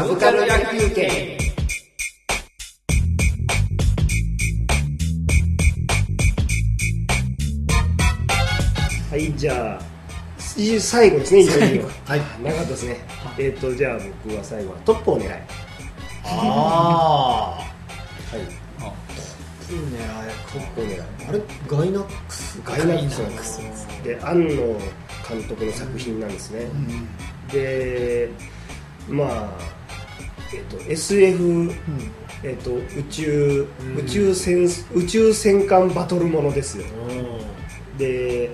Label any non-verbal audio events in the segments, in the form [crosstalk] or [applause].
サブカル野球券。はいじゃあい最後ですねはい。なかったですね。えっ、とじゃあ僕は最後はトップを狙い。はい。ああトねップを狙い。あれ？ガイナックス？ガイナックス。なんですで庵野監督の作品なんですね、でまあ、えっと SF、えっと宇宙、宇宙戦宇宙戦艦バトルものですよ。で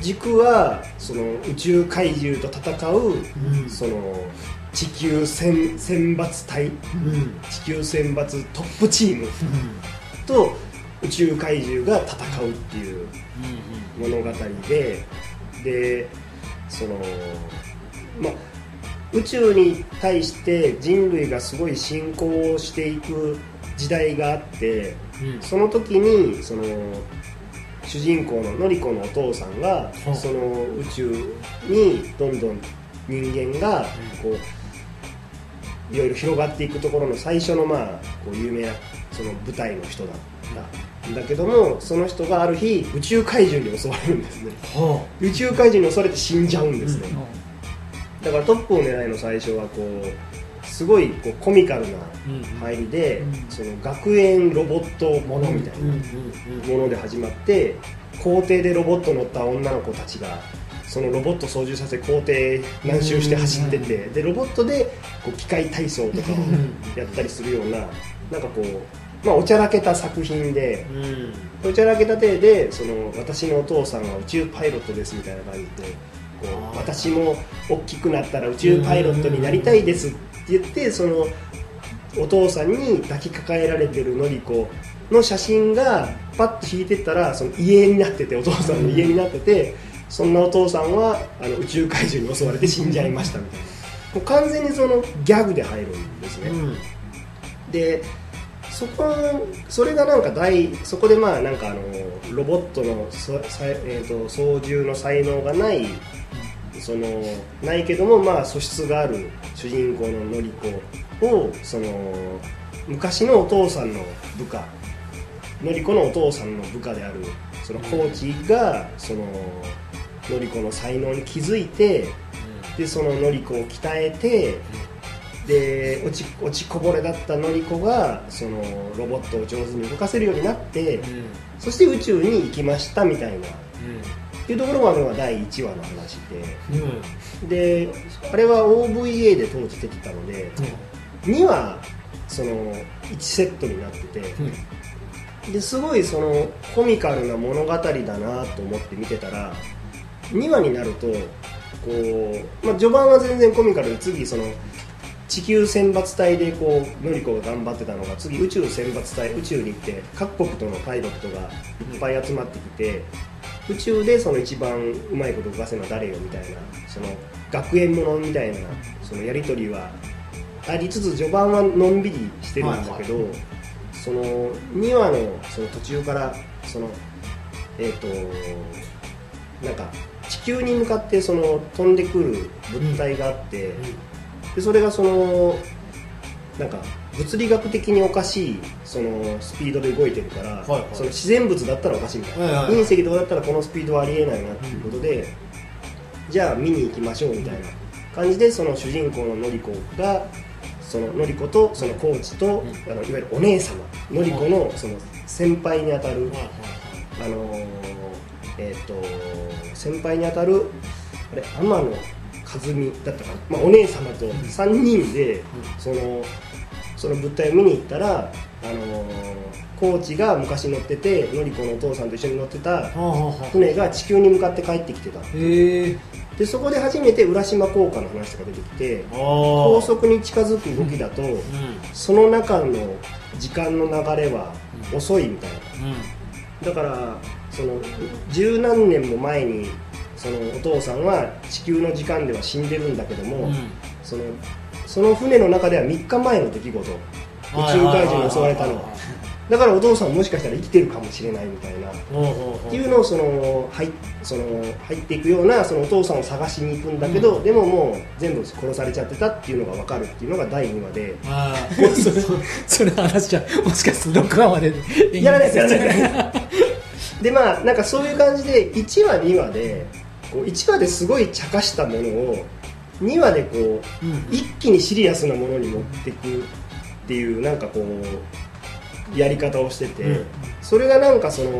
軸はその宇宙怪獣と戦う、うん。その地球選選抜隊。うん。地球選抜トップチームと宇宙怪獣が戦うっていう物語ででそのまあ宇宙に対して人類がすごい進行していく時代があってその時にその主人公ののりこのお父さんがうん。その宇宙にどんどん人間がこういろいろ広がっていくところの最初のまあこう有名なその舞台の人だった。んだけどもその人がある日宇宙怪獣に襲われるんですね。は宇宙怪獣に襲われて死んじゃうんですね、だからトップを狙いの最初はこうすごいこうコミカルな入りで、その学園ロボットものみたいなもので始まって校庭でロボット乗った女の子たちがそのロボット操縦させ校庭何周して走っててでロボットでこう機械体操とかをやったりするようななんかこう、まあ、おちゃらけた作品でおちゃらけた体でその私のお父さんは宇宙パイロットですみたいな感じで私も大きくなったら宇宙パイロットになりたいですって言ってそのお父さんに抱きかかえられてるのりこの写真がパッと引いてったらその家になっててお父さんの家になっててそんなお父さんはあの宇宙怪獣に襲われて死んじゃいましたみたいな。もう完全にそのギャグで入るんですね、でそこそれがなんか大そこでまあなんかあのロボットのえー、と操縦の才能がないそのないけどもまあ素質がある主人公ののり子をその昔のお父さんの部下のり子のお父さんの部下であるそのコーチがそののり子の才能に気づいてでそののり子を鍛えてで落ち落ちこぼれだったのり子がそのロボットを上手に動かせるようになってそして宇宙に行きましたみたいないうところがあるのが第1話の話で。であれは OVA で当時出てたので2話その1セットになってて。ですごいそのコミカルな物語だなと思って見てたら2話になるとこう、まあ、序盤は全然コミカルで次その地球選抜隊でこうのが頑張ってたのが次宇宙選抜隊宇宙に行って各国とのパイロットがいっぱい集まってきて宇宙でその一番うまいこと動かせるのは誰よみたいなその学園ものみたいなそのやり取りはありつつ序盤はのんびりしてるんだけど、その2話のその途中からそのえっ、となんか地球に向かってその飛んでくる物体があって、でそれがそのなんか物理学的におかしいそのスピードで動いてるから、はいはい。その自然物だったらおかしいみたいな、はいはい。はい隕石とかだったらこのスピードはありえないなっていうことで、じゃあ見に行きましょうみたいな。感じでその主人公ののり子がそののり子とそのコーチと、あのいわゆるお姉様のり子のその先輩にあたる、あのーえっ、と先輩にあたるあれ天野和美だったかな、まあ、お姉様と3人で、そのその物体を見に行ったら、あのーコーチが昔乗っててのり子のお父さんと一緒に乗ってた船が地球に向かって帰ってきてた。でそこで初めて浦島効果の話が出てきて高速に近づく動きだと、その中の時間の流れは遅いみたいな。だからその十何年も前にそのお父さんは地球の時間では死んでるんだけども、そのその船の中では3日前の出来事。宇宙怪獣に襲われたのは。だからお父さんもしかしたら生きてるかもしれないみたいな。っていうのをその入その入っていくようなそのお父さんを探しに行くんだけど、うん、でももう全部殺されちゃってたっていうのが分かるっていうのが第2話で。[laughs] ああそれそれ話じゃもしかすると6話まで。やらないですやらないですでまあなんかそういう感じで1話2話でこう1話ですごい茶化したものを2話でこう、うん、一気にシリアスなものに持っていくっていうなんかこうやり方をしてて、うん、それがなんかその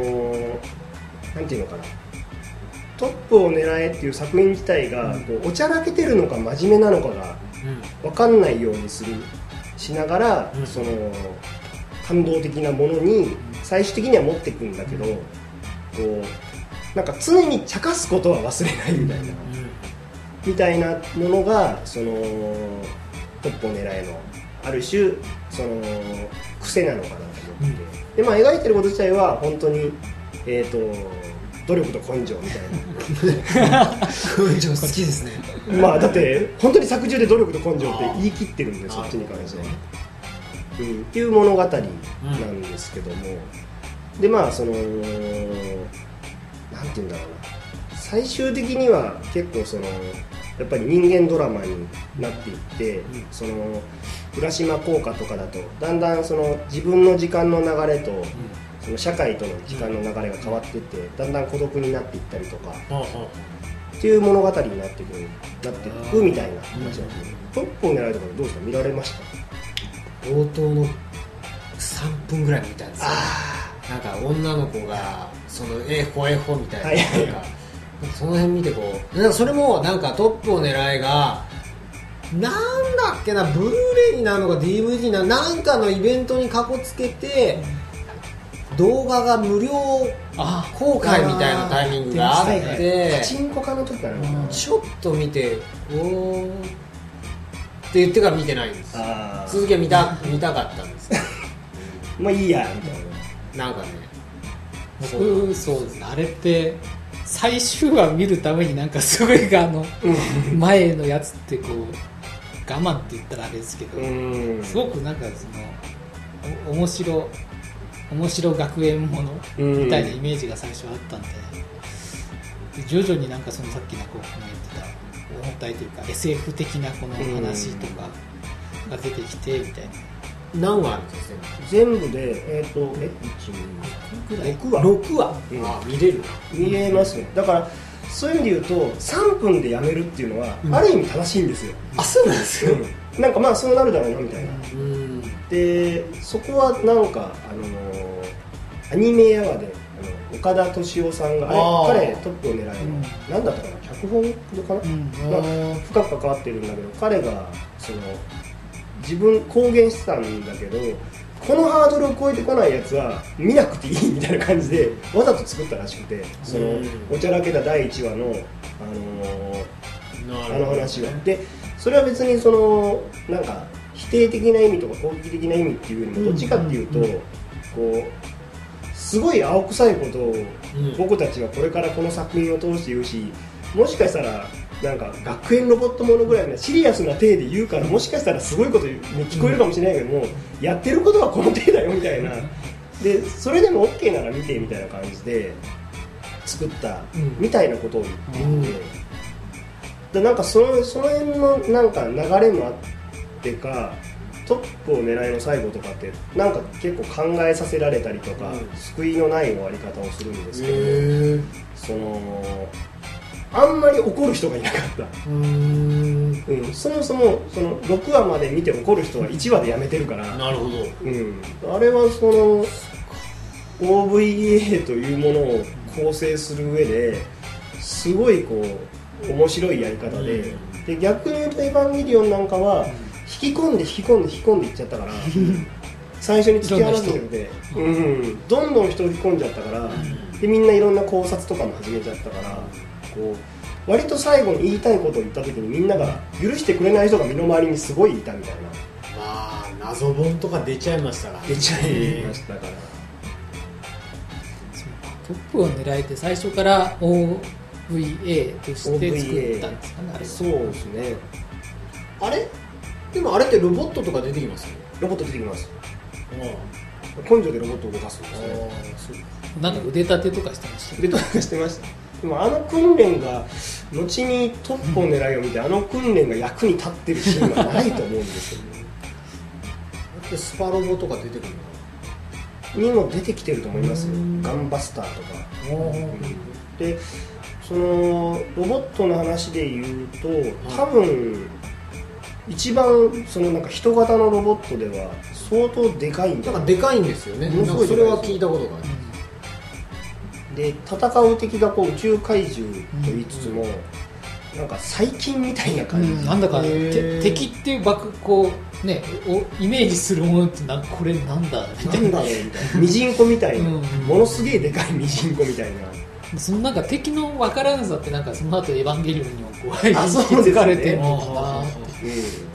なんていうのかな。トップを狙えっていう作品自体がこうおちゃらけてるのか真面目なのかが分かんないようにするしながら、うん、その感動的なものに最終的には持っていくんだけど、こうなんか常に茶化すことは忘れないみたいな、みたいなものがそのトップを狙えのある種その癖なのかなと思って、うん、でまあ描いてること自体は本当にえっ、ー、と努力と根性みたいな。根性好きですねまあだって本当に作中で努力と根性って言い切ってるんでそっちに関しては、うん、っていう物語なんですけども、うん、でまあそのなんて言うんだろうな。最終的には結構そのやっぱり人間ドラマになっていって、うん、その浦島効果とかだとだんだんその自分の時間の流れと、その社会との時間の流れが変わっていってだんだん孤独になっていったりとか、っていう物語になっていくなっていくみたいな話なんですね、トップを狙いとかどうですか？見られました？冒頭の3分ぐらい見たんですよ。なんか女の子がそのえほえほみたいな,、はい、なんかその辺見てこう。なんかそれもなんかトップを狙いがなんだっけなブルーレイになるのか DVD になるなんかのイベントにかこつけて動画が無料公開みたいなタイミングがあってチンコ化の時かなちょっと見ておおって言ってから見てないんです続きは見た見たかったんですまあいいやみたいななんかね僕そうですねあれて最終話見るためになんかすごいあの前のやつってこう我慢って言ったらあれですけどすごくなんかその面白面白学園ものみたいなイメージが最初あったんでで徐々になんかそのさっきのこう言ってた重たいというか SF 的なこの話とかが出てきてみたいな。何話あるんですか？全部でえっ、ー、とえ6話。6話、うん、あ見れる。見れますね。だからそういう意味で言うと3分でやめるっていうのは、ある意味正しいんですよ。あそうなんですよ、うん、なんかまあそうなるだろうなみたいな、でそこはなんかあのアニメやわであの岡田敏夫さんがあれ彼トップを狙いの、うん、なんだったかな？脚本かな、うん、まあ、深く関わってるんだけど彼がその自分公言してたんだけどこのハードルを超えてこないやつは見なくていいみたいな感じでわざと作ったらしくてそのおちゃらけた第1話の、あのー、あの話はでそれは別にそのなんか否定的な意味とか攻撃的な意味っていうよりもどっちかっていうと、こうすごい青臭いことを僕たちはこれからこの作品を通して言うしもしかしたらなんか学園ロボットものぐらいのシリアスな体で言うからもしかしたらすごいことに聞こえるかもしれないけども、やってることはこの体だよみたいな。でそれでも OK なら見てみたいな感じで作ったみたいなことを言っていて、でなんかそのその辺のなんか流れもあってかトップを狙いの最後とかってなんか結構考えさせられたりとか、救いのない終わり方をするんですけどそのあんまり怒る人がいなかった。うん、そもそもその6話まで見て怒る人は1話でやめてるから。なるほど、うん、あれはその OVA というものを構成する上ですごいこう面白いやり方で。うん、で逆に言うと「エヴァンゲリオン」なんかは引き込んで引き込んで引き込んでいっちゃったから [laughs] 最初に突き放してて、うん、どんどん人を引き込んじゃったから、でみんないろんな考察とかも始めちゃったからこう割と最後に言いたいことを言った時にみんなが許してくれない人が身の回りにすごいいたみたいな。まあ謎本とか出ちゃいましたから。出ちゃいましたから、トップを狙えて最初から OVA として作ったんですかねそうですね。あれ？でもあれってロボットとか出てきますロボット出てきます。根性でロボットを動かすんですね。なんか腕立てとかしてました腕立てしてましたでもあの訓練が後にトップを狙いを見て、あの訓練が役に立ってるシーンはないと思うんですよね。でスパロボとか出てくるにも出てきてると思いますよ。ガンバスターとか、うん。でそのロボットの話で言うと多分一番そのなんか人型のロボットでは相当でかいんじゃないなんかでかいんですよね。それは聞いたことがあるで戦う敵がこう宇宙怪獣と言いつつも、なんか細菌みたいな感じ、うん、なんだか敵っていう爆こうねおイメージするものってなこれなんだみたな。いんだろうみたいな。ミジンコみたいな、うん。ものすげえでかいミジンコみたいな。なそのなんか敵の分からなさってなんかその後エヴァンゲリオンにもこうあそうですね。[laughs] うん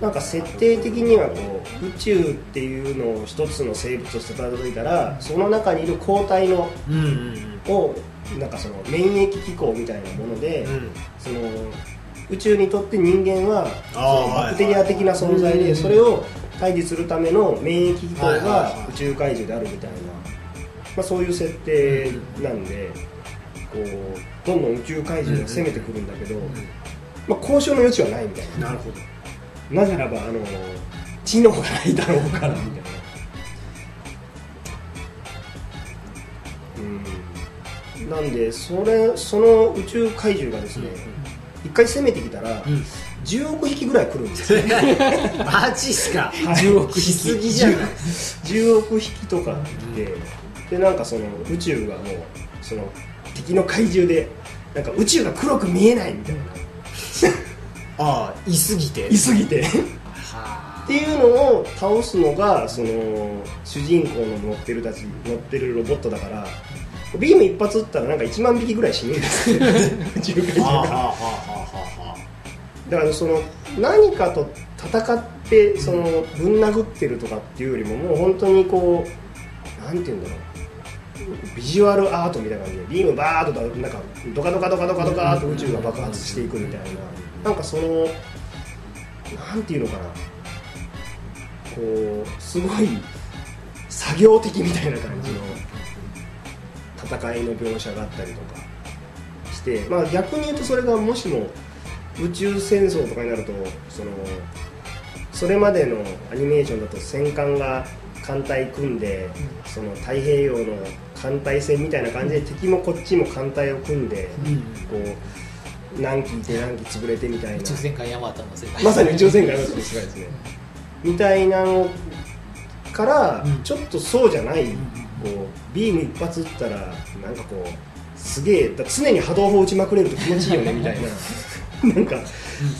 なんか設定的にはこう宇宙っていうのを一つの生物として例えたらその中にいる抗体のをなんかその免疫機構みたいなもので、うん。うんその宇宙にとって人間はバクテリア的な存在でそれを対峙するための免疫機構がはい宇宙怪獣であるみたいな、まあ、そういう設定なんでこうどんどん宇宙怪獣が攻めてくるんだけど、まあ、交渉の余地はないみたいな。なるほどなぜならばあの知能がないだろうからみたいな。うん。なんでそれその宇宙怪獣がですね、一回攻めてきたら、うん。10億匹ぐらい来るんですよ。[laughs] マジっすか？10億匹。しすぎじゃない10億匹とか来て、でなんかその宇宙がもうその敵の怪獣でなんか宇宙が黒く見えないみたいな、ああいすぎて。いすぎて。は [laughs] っていうのを倒すのがその主人公の乗ってるたち乗ってるロボットだからビーム一発撃ったらなんか1万匹ぐらい死ぬんですよ。宇宙怪あはあは獣があはあはあだからその何かと戦ってそのぶん殴ってるとかっていうよりももう本当にこうなんていうんだろう。ビジュアルアートみたいな感じでビームバーッとなんかドカドカドカドカドカーと宇宙が爆発していくみたいななんかそのなんていうのかな。こうすごい作業的みたいな感じの戦いの描写があったりとかして、まあ、逆に言うとそれがもしも宇宙戦争とかになるとそのそれまでのアニメーションだと戦艦が艦隊組んで、その太平洋の艦隊戦みたいな感じで敵もこっちも艦隊を組んで、うん。こう何機いて何機潰れてみたいな。宇宙戦艦ヤマトの世界。まさに宇宙戦艦の世界ですね。みたいなのからうん。ちょっとそうじゃない、こうビーム一発撃ったらなんかこうすげえだ常に波動砲撃ちまくれると気持ちいいよねみたいな。[laughs] なんか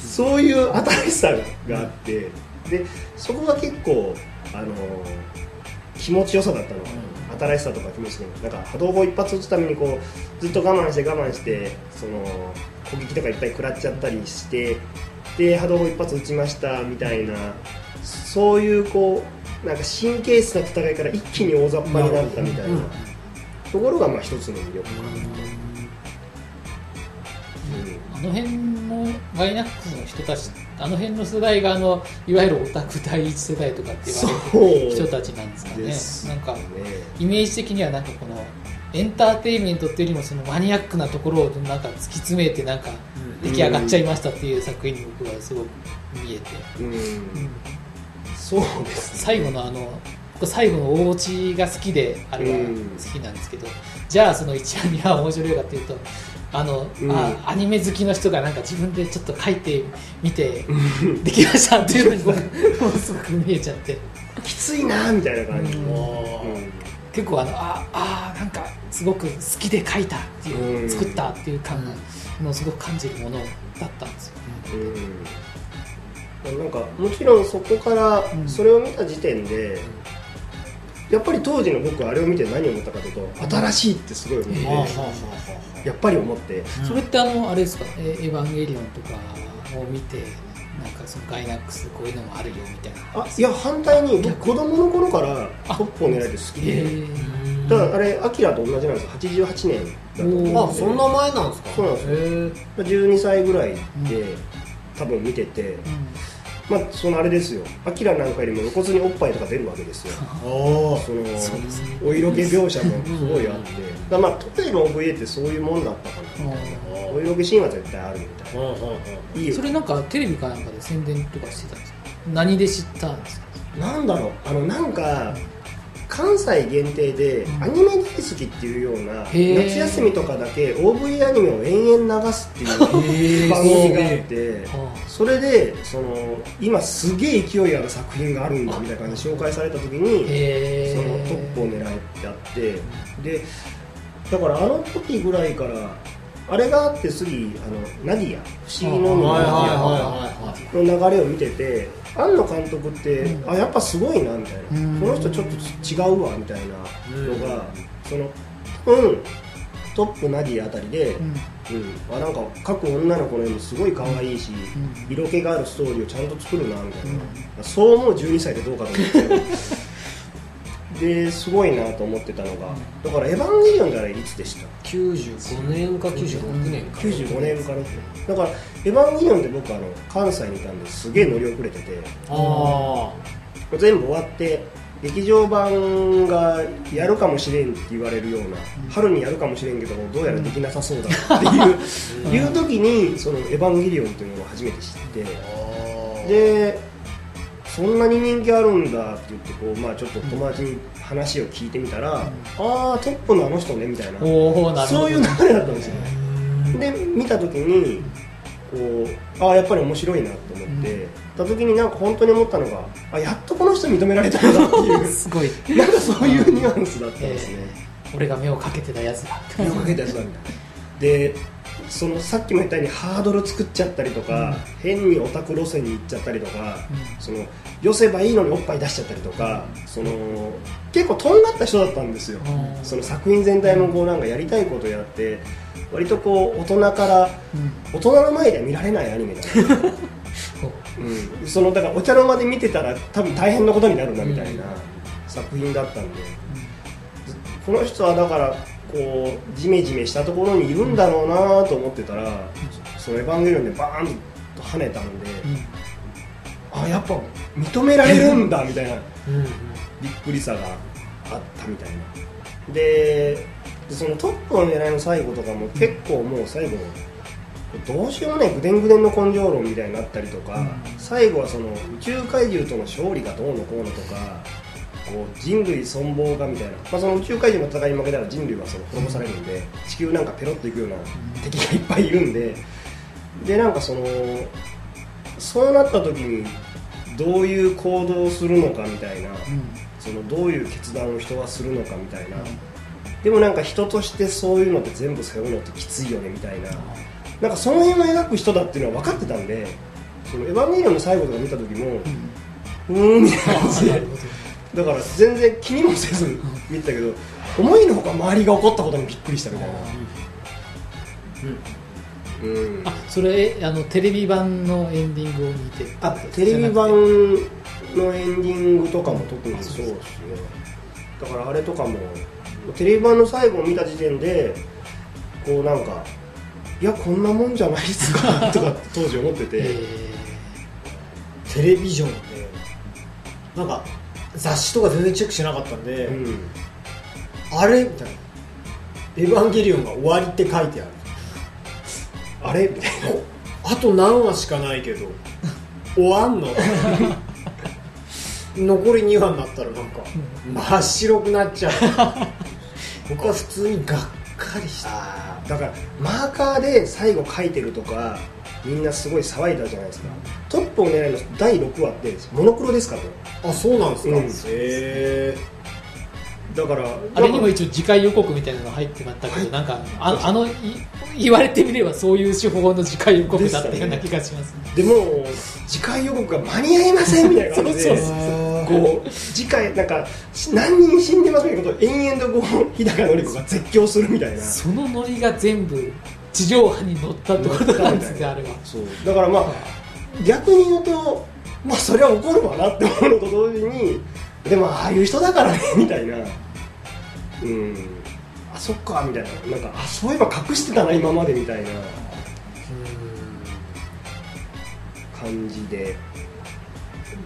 そういう新しさがあって。でそこが結構あの気持ちよさだったの新しさとか気持ちいいなんか波動砲一発撃つためにこうずっと我慢して我慢してその攻撃とかいっぱい食らっちゃったりしてで波動砲一発撃ちましたみたいなそういうこうなんか神経質な戦いから一気に大雑把になったみたいなうんところがまあ一つの魅力かなと。あの辺のガイナックスの人たちあの辺の世代があのいわゆるオタク第一世代とかって言われる人たちなんですかね。ですなんかねイメージ的にはなんかこのエンターテインメントっていうよりもそのマニアックなところをなんか突き詰めてなんか出来上がっちゃいましたっていう作品に僕はすごく見えて、うん。うん。そうです最後のあの僕最後の大落ちが好きであれはうん。好きなんですけど、じゃあその一話には面白いかっていうとあの、うん。あアニメ好きの人がなんか自分でちょっと書いてみてできましたっていうのに [laughs] 僕もうすごく見えちゃって。きついなみたいな感じ、うん。うん結構あのああなんかすごく好きで書いたっていう、うん。作ったっていう感のすごく感じるものだったんですよ。うん。なんかもちろんそこからうん。それを見た時点で、やっぱり当時の僕あれを見て何を思ったかというと新しいってすごい思って、えはあはあはやっぱり思って。それってあのあれですか「エエヴァンゲリオン」とかを見てなんかそのガイナックスこういうのもあるよみたいな。あいや反対に僕子供の頃からトップを狙えて好きで。へーあだからあれアキラと同じなんですよ。88年だと思うんであそんな前なんですか？そうなんですよ。へえ。12歳ぐらいで多分見てて、まあそのあれですよ。アキラなんかよりも露骨におっぱいとか出るわけですよ。おそのお色気描写もすごいあって。だまあトテの OVA ってそういうもんだったかなみたいな。お色気シーンは絶対あるみたいな。いいよ。それなんかテレビかなんかで宣伝とかしてたんですか？何で知ったんですか？なんだろう。あのなんか関西限定でアニメ大好きっていうようなー。夏休みとかだけ OVA アニメを延々流すっていう [laughs] 番組があってはそれでその今すげえ勢いある作品があるんだみたいな感じで紹介された時にへそのトップを狙えってあってでだからあの時ぐらいからあれがあって次あのナディア不思議のナディアの流れを見てて庵野監督って、うん。あやっぱすごいなみたいな、うん。この人ちょっと違うわみたいなのが、そのうん。トップナディアあたりで、うん。うん。あなんか各女の子の絵もすごい可愛いし、うん。色気があるストーリーをちゃんと作るなみたいな、うん。そう思う12歳でどうかと思ってですごいなと思ってたのがだから「エヴァンゲリオン」がいつでした？95年か96年か。95年からだから「エヴァンゲリオン」って僕あの関西にいたんです。げえ乗り遅れてて。あ全部終わって劇場版がやるかもしれんって言われるような、春にやるかもしれんけどもどうやらできなさそうだっていう,、いう時にその「エヴァンゲリオン」っていうのを初めて知って。あでそんなに人気あるんだって言ってこう、まあ、ちょっと友達に話を聞いてみたら、ああトップのあの人ねみたいな。そういう流れだったんですよで見た時にこうああやっぱり面白いなと思って、た時になんか本当に思ったのがあやっとこの人認められたんだっていうすごい。[laughs] なんかそういうニュアンスだったんですね、俺が目をかけてたやつだ。手をかけたやつだみた。いなでそのさっきも言ったようにハードル作っちゃったりとか、変にオタク路線に行っちゃったりとか、うん。その寄せばいいのにおっぱい出しちゃったりとか、その結構とんがった人だったんですよ、うん。その作品全体もこうなんかやりたいことやって割とこう大人からうん。大人の前では見られないアニメだな、[laughs] う。ん、そのだからお茶の間で見てたら多分大変なことになるなみたいな作品だったんで、この人はだからこうジメジメしたところにいるんだろうなと思ってたら、そのエヴァンゲリオンでバーンと跳ねたんで、あやっぱ認められるんだみたいなうんびっくりさがあったみたいな。ででそのトップの狙いの最後とかも結構もう最後どうしようもないぐでんぐでんの根性論みたいになったりとか、最後はその宇宙怪獣との勝利がどうのこうのとかこう人類存亡がみたいな、まあ、その宇宙怪獣の戦いに負けたら人類はその滅ぼされるんで地球なんかペロッといくような敵がいっぱいいるんで。でなんかそのそうなった時にどういう行動をするのかみたいな、そのどういう決断を人はするのかみたいな、でもなんか人としてそういうのって全部背負うのってきついよねみたいな、なんかその辺を描く人だっていうのは分かってたん。でそのエヴァンゲリオンの最後とか見た時も、うーんみたいな感じでだから全然気にもせず見てたけど思いのほか周りが起こったことにびっくりしたみたいな。うん。あそれあのテレビ版のエンディングを見て。あテレビ版のエンディングとかも特にそうですね。だからあれとかもテレビ版の最後を見た時点でこうなんかいやこんなもんじゃないっすかとか当時思ってて、えテレビジョンでなんか雑誌とか全然チェックしなかったんで、うん。あれ？みたいな「エヴァンゲリオンが終わり」って書いてある。あれ？みたいな。[laughs] あと何話しかないけど終わんの？[laughs] 残り2話になったらなんか真っ白くなっちゃう。[laughs] 僕は普通にがっかりした。だからマーカーで最後書いてるとかみんなすごい騒いだじゃないですかトップを狙いの第6話ってモノクロですかとあそうなんですか、うん。へえだからあれにも一応次回予告みたいなのが入ってまったけど、なんかああのい言われてみればそういう手法の次回予告だったような気がします。ねでも次回予告が間に合いませんみたいな感じでそうそうこう次回なんかし何人死んでますみたいなことを延々とこう日高のり子が絶叫するみたいな。そのノリが全部地上波に乗ったってことなんですねあれは。そう。だからまあ逆に言うとまあそれは怒るわなって思うのと同時にでもああいう人だからね [laughs] みたいな。うん。あそっかみたいな。なんかあそういえば隠してたな今までみたいな。感じで。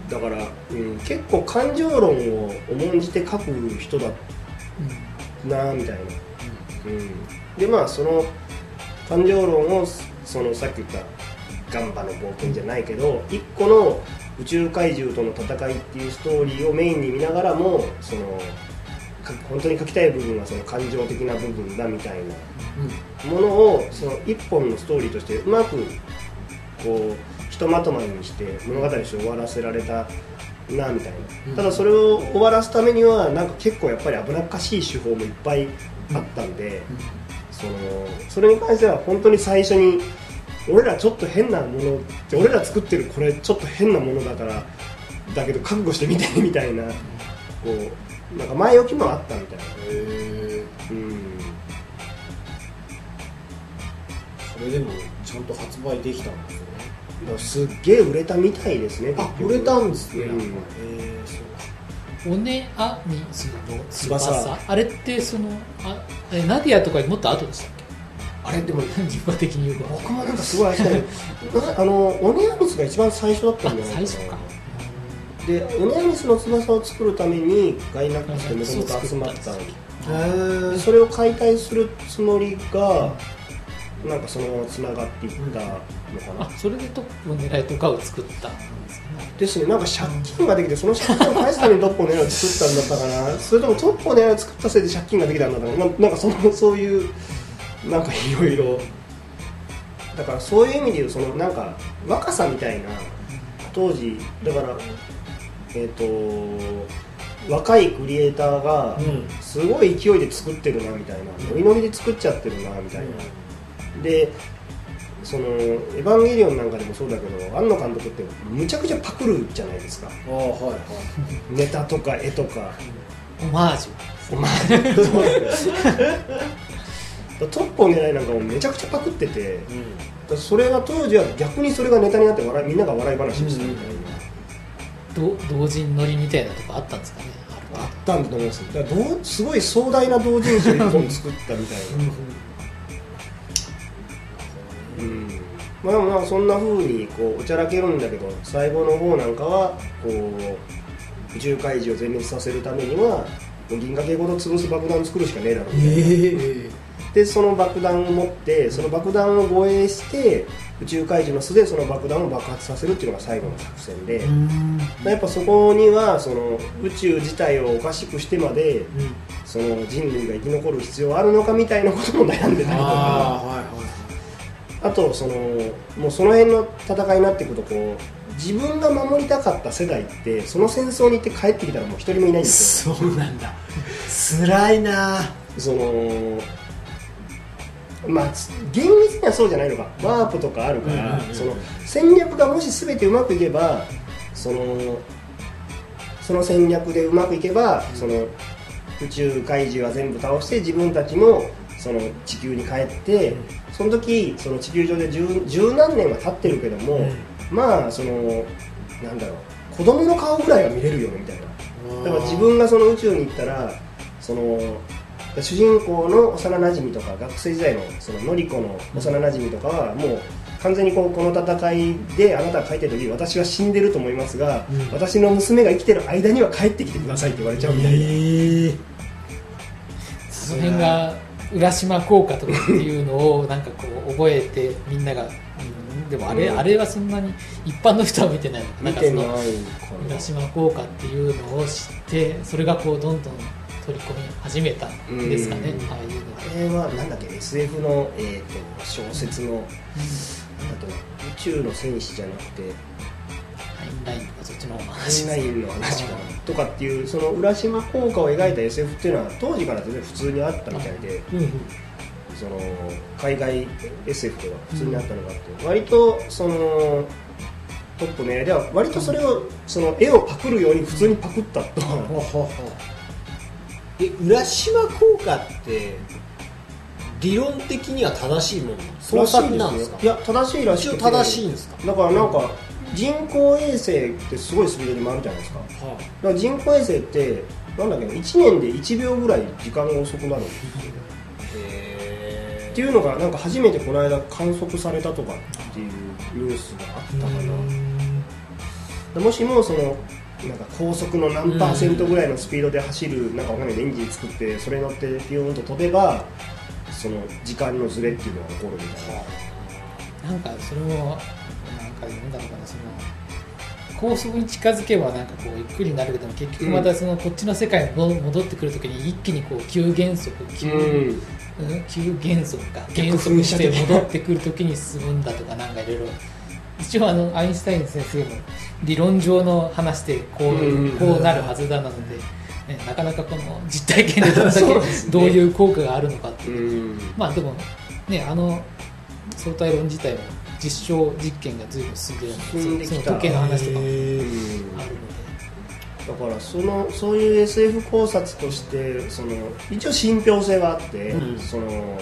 だから、うん、結構感情論を重んじて書く人だなみたいな、うん、うん、でまあその感情論をそのさっき言ったガンバの冒険じゃないけど一個の宇宙怪獣との戦いっていうストーリーをメインに見ながらもその本当に書きたい部分はその感情的な部分だみたいなものをその一本のストーリーとしてうまくこうひとまとまりにして物語として終わらせられたなみたいな。ただそれを終わらすためにはなんか結構やっぱり危なっかしい手法もいっぱいあったんでそのそれに関しては本当に最初に俺らちょっと変なものって俺ら作ってるこれちょっと変なものだからだけど覚悟してみてみたいなこうなんか前置きもあったみたいな。へえうん。それでもちゃんと発売できたんですね。すっげえ売れたみたいですねあ売れたんですね、うん、えー、そうオネアミスの翼。あれってそのあナディアとかもっと後でしたっけ？あれでも自分的に言う僕もなんかすごいあのオネアミスが一番最初だったんじゃないかな最初か。でオネアミスの翼を作るためにガイナックスでもともと集まったでそれを解体するつもりがなんかそのままつながっていったのかな、あそれでトップを狙いとかを作ったんですね。ですね。なんか借金ができてその借金を返すためにトップを狙いを作ったんだったかな。それともトップを狙いを作ったせいで借金ができたんだったかな。なんかそのそういうなんかいろいろ。だからそういう意味でいうそのなんか若さみたいな当時だからえっ、ー、と若いクリエイターがすごい勢いで作ってるなみたいなノリノリで作っちゃってるなみたいな、でその「エヴァンゲリオン」なんかでもそうだけど庵野監督ってむちゃくちゃパクるじゃないですか。あ、はいはい、ネタとか絵とか。オマージュ。オマージュ [laughs] トップを狙いなんかもめちゃくちゃパクってて、うん、それが当時は逆にそれがネタになって笑いみんなが笑い話にした。みたいな、うん、同人乗りみたいなとこあったんですかね？あったんだと思います。だからどすごい壮大な同人誌を1本作ったみたいな。うんまあまあそんなふうにこうおちゃらけるんだけど最後の方なんかはこう宇宙怪獣を全滅させるためには銀河系ごと潰す爆弾を作るしかねえだろうみたいな、えーでその爆弾を持ってその爆弾を護衛して宇宙怪獣の巣でその爆弾を爆発させるっていうのが最後の作戦で。やっぱそこにはその宇宙自体をおかしくしてまで、うん、その人類が生き残る必要あるのかみたいなことも悩んでたりとか。あ,、あとそのもうその辺の戦いになっていくとこう自分が守りたかった世代ってその戦争に行って帰ってきたらもう一人もいないんですよ。そうなんだ。辛いな。そのまあ、厳密にはそうじゃないのか。ワープとかあるから、その戦略がもし全てうまくいけばそのその戦略でうまくいけばその宇宙怪獣は全部倒して自分たちもその地球に帰ってその時その地球上で十十何年は経ってるけども、まあそのなんだろう子供の顔ぐらいは見れるよみたいな。だから自分がその宇宙に行ったらその主人公の幼なじみとか学生時代のそののりこの幼なじみとかはもう完全にここの戦いであなたが書いてる時私は死んでると思いますが、うん、私の娘が生きてる間には帰ってきてくださいって言われちゃうみたいな、えー、その辺が浦島効果とかっていうのをなんかこう覚えてみんなが、うん、でもあれ、うん、あれはそんなに一般の人は見てない。のかな浦島効果っていうのを知ってそれがこうどんどん取り込み始めたんですかね、ああい。うのあれはなんだっけ SF の、えーと、小説の、うん、と宇宙の戦士じゃなくてタイムラインとかそっちの話タイムラインの話かなとかっていうその浦島効果を描いた SF っていうのは当時から全然普通にあったみたいで、うん、その海外 SF では普通にあったのがあって、割とそのトップの絵では割とそれをその絵をパクるように普通にパクったと、え浦島効果って理論的には正しいもの創作なんですか？いや正しいらしい正しいんですか？だからなんか人工衛星ってすごいスピードで回るじゃないですか,、はあ、だから人工衛星ってなんだっけ1年で1秒ぐらい時間が遅くなるんですよっていうのがなんか初めてこの間観測されたとかっていうニュースがあったかな。もしもそのなんか高速の何パーセントぐらいのスピードで走る、なんかわかんないエンジン作ってそれに乗ってピヨーンと飛べばその時間のズレっていうのが起こるみたいな。なんかそれもなんか読んだのかなその高速に近づけばなんかこうゆっくりになるけども結局またそのこっちの世界に戻ってくるときに一気にこう急減速急,、うん、急減速か減速して戻ってくるときに進むんだとかなんかいろいろ一応あのアインシュタイン先生も理論上の話でこう,、こうなるはずだなので、ね、なかなかこの実体験でどれだけどういう効果があるのかっていう、まあでもねあの相対論自体も実証実験が随分進んでるのでその時計の話とかもあるので。だからそのそういう SF 考察としてその一応信憑性があって、うん、その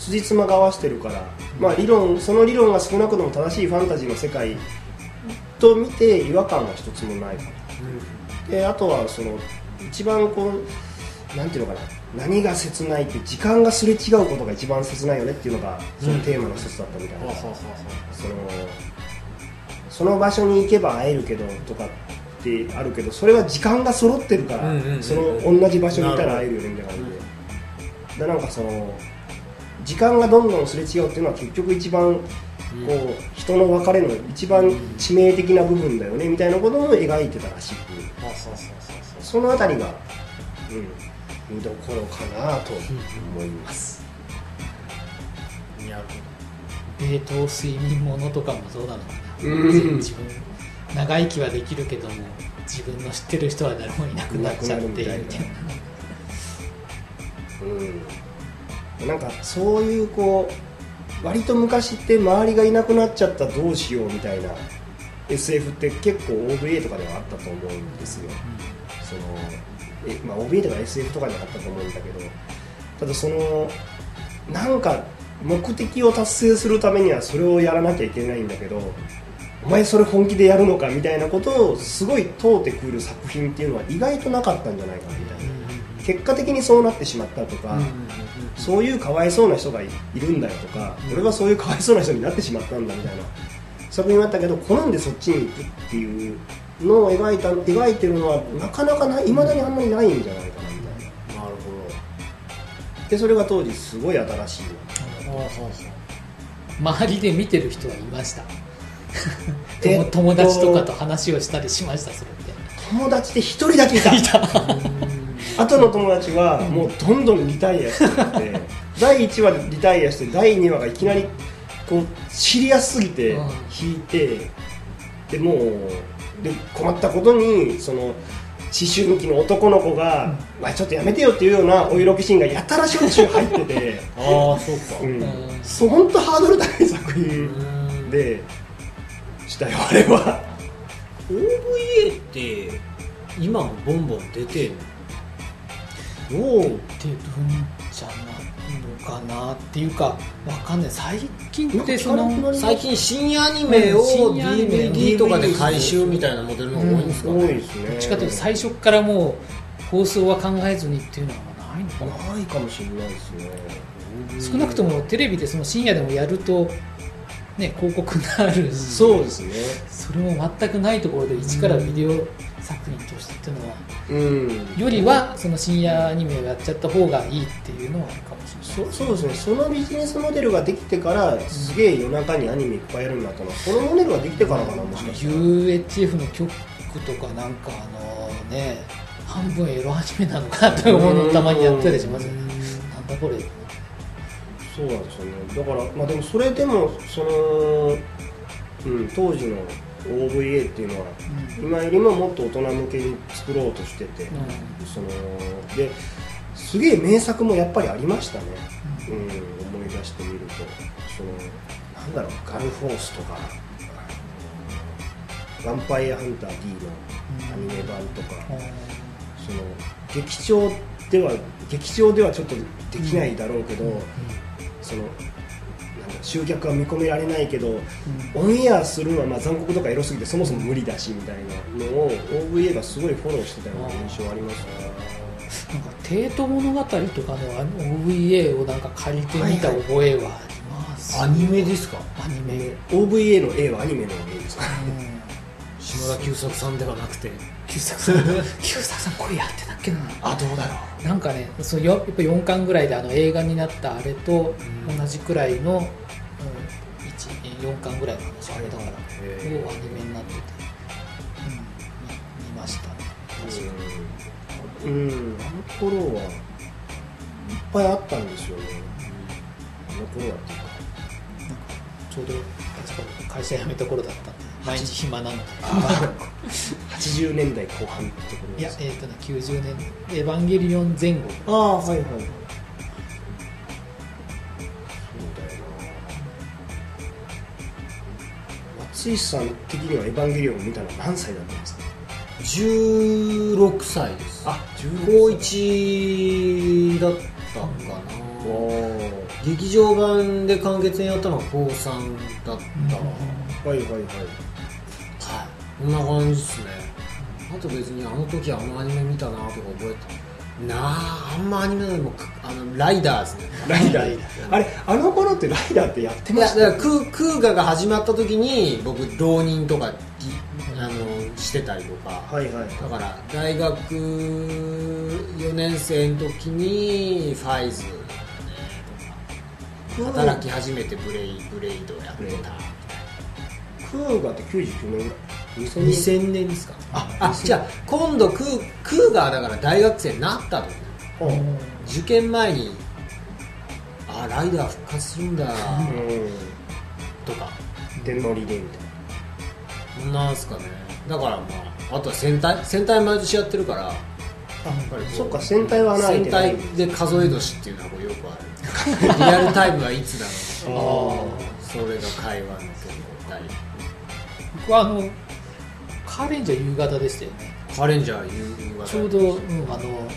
辻褄が合わせてるから、まあ、理論その理論が少なくとも正しいファンタジーの世界と見て違和感は一つもない。かうん、であとはその一番こうなんていうのかな何が切ないって時間がすれ違うことが一番切ないよねっていうのがそのテーマの一つだったみたいな、うん、そのその場所に行けば会えるけどとかってあるけどそれは時間が揃ってるから、その同じ場所にいたら会えるよねみたいな感じで、でなんかその時間がどんどんすれ違うっていうのは結局一番こう人の別れの一番致命的な部分だよねみたいなことも描いてたらしく、その辺りが、うん、見どころかなと思います。なるほど冷凍睡眠ものとかもそうなのかな、うん、自分長生きはできるけども自分の知ってる人は誰もいなくなっちゃってみたいな。うんなんかそういうこう割と昔って周りがいなくなっちゃったどうしようみたいな SF って結構 OVA とかではあったと思うんですよ、うん、そのえ、まあ、OVA とか SF とかではあったと思うんだけどただそのなんか目的を達成するためにはそれをやらなきゃいけないんだけどお前それ本気でやるのかみたいなことをすごい問うてくる作品っていうのは意外となかったんじゃないかみたいな。結果的にそうなってしまったとか、そういうかわいそうな人がいるんだよとか、俺はそういうかわいそうな人になってしまったんだみたいな。作品があったけど好んでそっちに行くっていうのを描いた描いてるのはなかなかないまだにあんまりないんじゃないかなみたいな。なるほど。でそれが当時すごい新しい。周りで見てる人はいました。[laughs] 友達とかと話をしたりしましたそれって。友達で一人だけいた。[laughs] いた後の友達はもうどんどんリタイアしてって [laughs] 第1話でリタイアして第2話がいきなりこうシリアスすぎて引いてでもうで困ったことにその思春期の男の子が、うん、ちょっとやめてよっていうようなお色気シーンがやたらしょっちゅう入ってて [laughs] ああそうか、うん、そう本当ハードル高い作品でしたよあれは。OVA って今もボンボン出てるどうってるんじゃないのかなっていうかわかんない。最近ってその最近深夜アニメを DVD とかで回収みたいなモデルのが多いんですか、ね、多いですね。どっちかというと最初からもう放送は考えずにっていうのはないのかな。ないかもしれないですね。少なくともテレビでその深夜でもやるとね、広告になるそうですね。それも全くないところで一からビデオ作品としてっていうのは、うん、よりはその深夜アニメをやっちゃった方がいいっていうのはあるかもしれない。そそうですね。そのビジネスモデルができてからすげえ夜中にアニメいっぱいやるんだったのこのモデルができてからかなもしかしたら。UHF の曲とかなんかあのね半分エロアニメなのかなと思うのたまにやったりしますよね。なんだこれ。そうなんですよね。だからまあでもそれでもその、うん、当時の OVA っていうのは、うん、今よりももっと大人向けに作ろうとしてて、うん、そのですげえ名作もやっぱりありましたね、うん、思い出してみると。そのなんだろうガルフォースとか「ヴァンパイアハンター D」のアニメ版とか、その劇場では劇場ではちょっとできないだろうけど、その集客は見込められないけど、うん、オンエアするのはまあ残酷とかエロすぎてそもそも無理だしみたいなのを OVA がすごいフォローしてたような印象ありますね。なんか帝都物語とかの OVA をなんか借りてみた覚えはあります、はい。はい、アニメですか？アニメ。OVA の A はアニメの A ですか、うん、島田久作さんではなくて。久作さん？久作さんこれやってたっけな？あどうだろう。なんかねそのよやっぱ4巻ぐらいであの映画になったあれと同じくらいの、うん、4巻ぐらいの話あれだからをアニメになってて、うん、見ましたね。うん。あの頃はいっぱいあったんですよね、うん、あの頃はっていうか。ちょうど会社辞めた頃だったんで毎日暇なの。で80年代後半ってこといやえっ、ー、とね90年「エヴァンゲリオン」前後。ああはいはい。そうだよな。松井さん的には「エヴァンゲリオン」を見たのは何歳だったんですか？16歳です。あ高1だったんかな。劇場版で完結にやったのは高3だった、うん、はいはいはいこんな感じっすね。あと別にあの時あのアニメ見たなとか覚えて。なああんまアニメよりもあのライダーですね。ライダーあれあの頃ってライダーってやってました？いやクークーガが始まった時に僕浪人とかあのしてたりとか、はいはい、だから大学4年生の時にファイズ、ね、とか。働き始めてブレイブレイドやってた。クーガって99年ぐらい？2000年。ですか？ああじゃあ今度クークーガーだから大学生になったと。受験前にあライダー復活するんだ。とか。電乗りでみたいななんすかね。だからまああとは戦隊戦隊毎年やってるから。あそっか戦隊はない。戦隊で数え年っていうのはよくある。[laughs] リアルタイムはいつだろう。それが会話の結構大僕はあのカーレンジャー夕方でしたよね。カーレンジャー夕方。ちょうど、うん、あの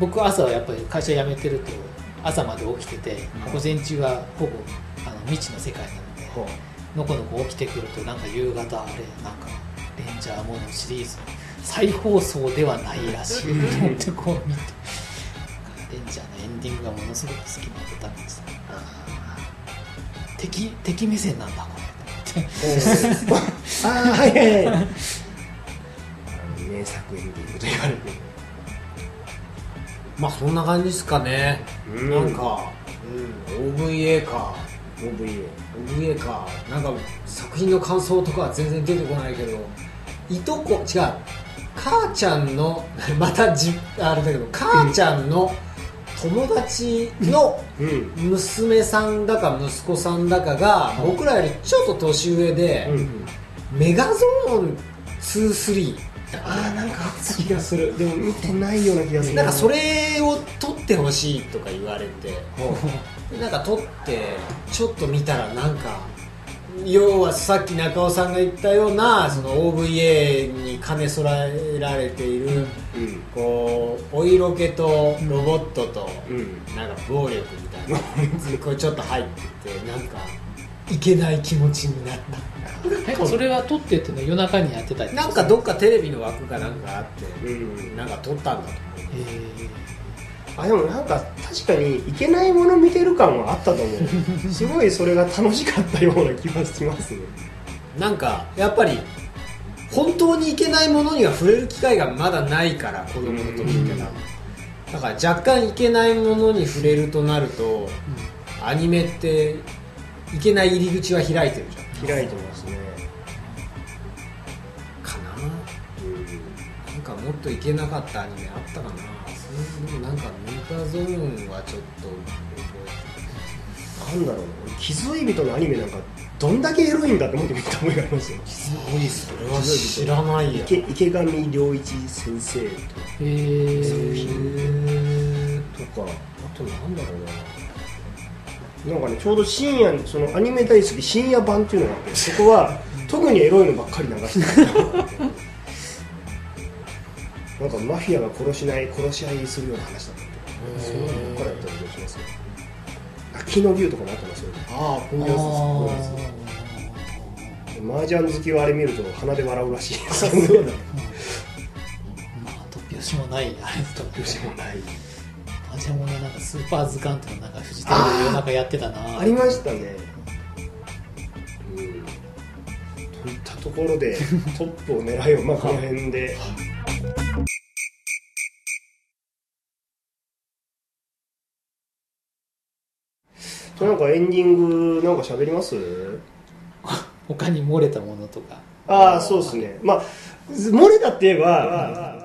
僕朝はやっぱり会社辞めてると朝まで起きてて、うん、午前中はほぼあの未知の世界なので、のこのこ起きてくるとなんか夕方あれなんかレンジャーものシリーズ再放送ではないらしいと思ってこう見て。レンジャーのエンディングがものすごく好きな歌なんです敵敵目線なんだこれ。[laughs] ああはいはいはい名作と言われてまあそんな感じですかね、うん、なんか、うん、OVA か OVA OVA かなんか作品の感想とかは全然出てこないけどいとこ違う。母ちゃんの [laughs] またじあれだけど母ちゃんの友達の娘さんだか息子さんだかが僕らよりちょっと年上で、メガゾーン23ああなんかあった気がする。でも見てないような気がするなんかそれを撮ってほしいとか言われて。なんか撮ってちょっと見たらなんか要はさっき中尾さんが言ったようなその OVA に兼ね備えられている、うん、こうお色気とロボットと、うん、なんか暴力みたいな。これちょっと入っててなんかいけない気持ちになった。それは撮ってっての夜中にやってたりなんかどっかテレビの枠かなんかあって、うん、なんか撮ったんだと思う。あでもなんか確かにいけないもの見てる感はあったと思う。[laughs] すごいそれが楽しかったような気がしますね。なんかやっぱり本当にいけないものには触れる機会がまだないから子供の時ってなだから若干いけないものに触れるとなると、うん、アニメっていけない入り口は開いてるじゃん。開いてますね。かな、う。ん、なんかもっといけなかったアニメあったかな。でもなんかメガゾーンはちょっとなんだろうな傷人のアニメなんかどんだけエロいんだって思って見た覚えがありますよ。すごいそれは知らないや池池上良一先生とへえとかあとなんだろうななんかねちょうど深夜そのアニメ大好き深夜版っていうのがあってそこは特にエロいのばっかり流してなんかマフィアが殺しない殺し合いするような話だったんでそのばっかりやった気がしますよ秋の竜とかもあったんですよああこういうやつです麻雀好きはあれ見ると鼻で笑うらしいそうだ、[laughs] まあ突拍子もないあれ突拍子もない麻雀もねなんかスーパー図鑑っていうのなんかフジテレビで夜中やってたな。ありましたね。うん。といったところで [laughs] トップを狙いをまあこの辺で。なんかエンディングなんか喋ります？[laughs] 他に漏れたものとか。ああそうですね。まあ漏れたって言えば